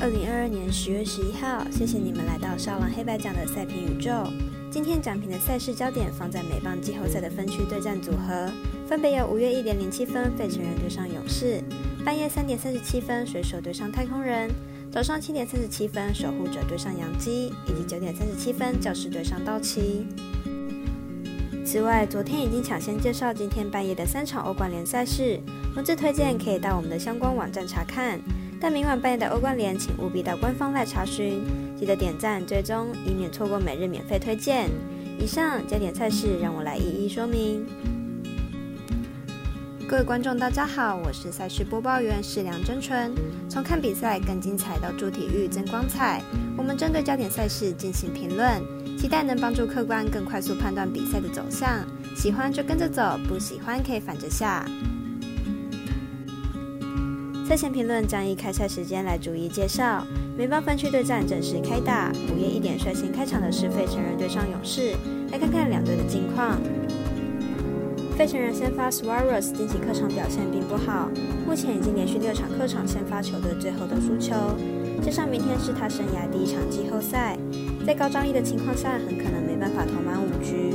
二零二二年十月十一号，谢谢你们来到少狼黑白奖的赛评宇宙。今天奖评的赛事焦点放在美棒季后赛的分区对战组合，分别有五月一点零七分费城人对上勇士，半夜三点三十七分水手对上太空人，早上七点三十七分守护者对上洋基，以及九点三十七分教士对上道奇。此外，昨天已经抢先介绍今天半夜的三场欧冠联赛事，文字推荐可以到我们的相关网站查看。但明晚半夜的欧冠联，请务必到官方来查询，记得点赞追踪，以免错过每日免费推荐。以上焦点赛事，让我来一一说明。各位观众，大家好，我是赛事播报员是梁真纯。从看比赛更精彩到助体育增光彩，我们针对焦点赛事进行评论。期待能帮助客观更快速判断比赛的走向，喜欢就跟着走，不喜欢可以反着下。赛前评论将以开赛时间来逐一介绍。美邦分区对战正式开打，午夜一点率先开场的是费城人对上勇士，来看看两队的近况。费城人先发 Suarez 近期客场表现并不好，目前已经连续六场客场先发球队最后都输球。加上明天是他生涯第一场季后赛，在高张力的情况下，很可能没办法投满五局。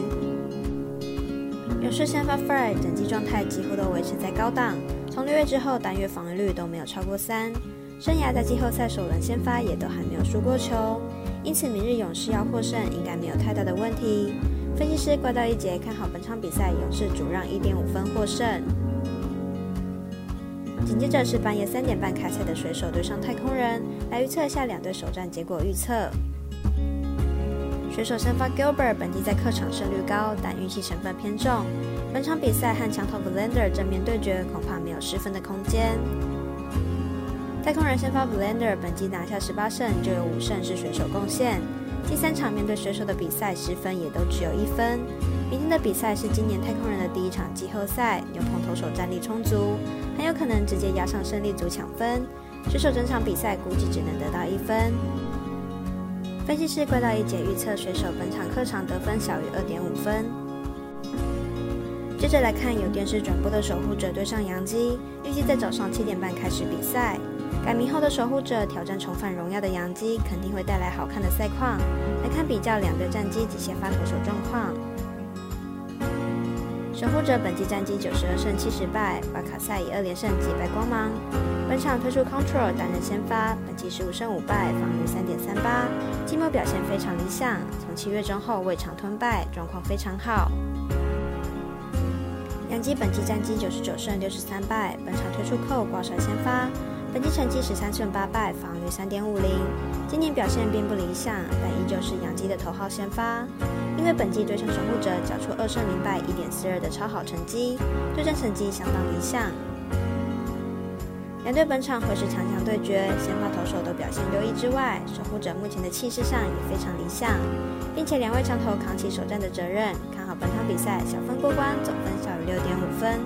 勇士先发 Fry 整季状态几乎都维持在高档，从六月之后单月防御率都没有超过三，生涯在季后赛首轮先发也都还没有输过球，因此明日勇士要获胜应该没有太大的问题。分析师怪盗一节看好本场比赛勇士主让一点五分获胜。紧接着是半夜三点半开赛的水手对上太空人，来预测一下两队首战结果预测。选手先发 Gilbert 本季在客场胜率高，但运气成分偏重。本场比赛和强投 Verlander 正面对决，恐怕没有失分的空间。太空人先发 Verlander 本季拿下十八胜，就有五胜是选手贡献。第三场面对水手的比赛，失分也都只有一分。明天的比赛是今年太空人的第一场季后赛，牛棚投手战力充足。很有可能直接压上胜利组抢分，水手整场比赛估计只能得到一分。分析师怪盗一姐预测水手本场客场得分小于二点五分。接着来看有电视转播的守护者对上洋基，预计在早上七点半开始比赛。改名后的守护者挑战重返荣耀的洋基，肯定会带来好看的赛况。来看比较两队战绩及先发投手状况。守护者本季战绩九十二胜七十败，瓦卡赛以二连胜击败光芒。本场推出 Control 担任先发，本季十五胜五败，防御三点三八，季末表现非常理想。从七月中后未尝吞败，状况非常好。杨基本季战绩九十九胜六十三败，本场推出扣挂帅先发，本季成绩十三胜八败，防御三点五零。今年表现并不理想，但依旧是杨基的头号先发。因为本季对上守护者缴出二胜零败一点四二的超好成绩，对战成绩相当理想。两队本场会是强强对决，先发投手都表现优异之外，守护者目前的气势上也非常理想，并且两位强投扛起首战的责任，看好本场比赛小分过关，总分小于六点五分。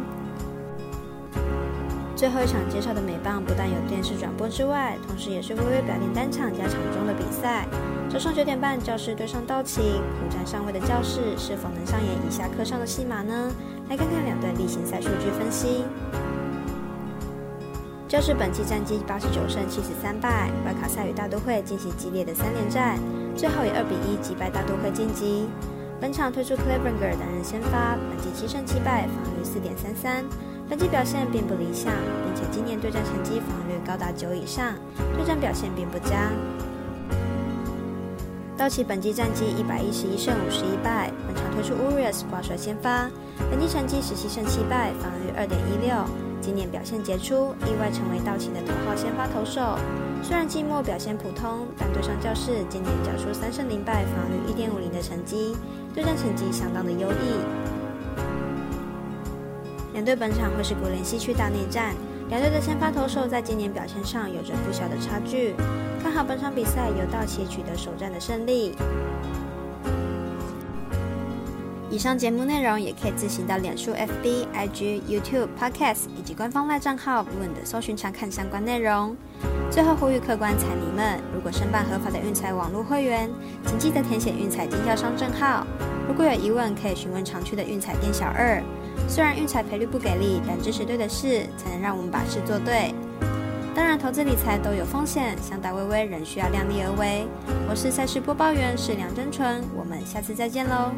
最后一场介绍的美棒不但有电视转播之外，同时也是微微表定单场加场中的比赛。早上九点半，教室对上道奇，苦战上位的教室是否能上演以下课上的戏码呢？来看看两队例行赛数据分析。教室本季战绩八十九胜七十三败，外卡赛与大都会进行激烈的三连战，最后以二比一击败大都会晋级。本场推出 Clevenger 担任先发，本季七胜七败，防御四点三三，本季表现并不理想，并且今年对战成绩防御率高达九以上，对战表现并不佳。道奇本季战绩一百一十一胜五十一败，本场推出 Urias 挂帅先发，本季成绩十七胜七败，防御二点一六。今年表现杰出，意外成为道奇的头号先发投手。虽然季末表现普通，但对上教室今年缴出三胜零败，防御一点五零的成绩，对战成绩相当的优异。两队本场会是国联西区大内战。两队的先发投手在今年表现上有着不小的差距，看好本场比赛由道奇取得首战的胜利。以上节目内容也可以自行到脸书、FB、IG、YouTube、Podcast 以及官方赖账号 Moon 的搜寻查看相关内容。最后呼吁客官彩迷们，如果申办合法的运彩网络会员，请记得填写运彩经销商证号。如果有疑问，可以询问常去的运彩店小二。虽然运彩赔率不给力，但支持对的事，才能让我们把事做对。当然，投资理财都有风险，想打微微仍需要量力而为。我是赛事播报员是梁真纯，我们下次再见喽。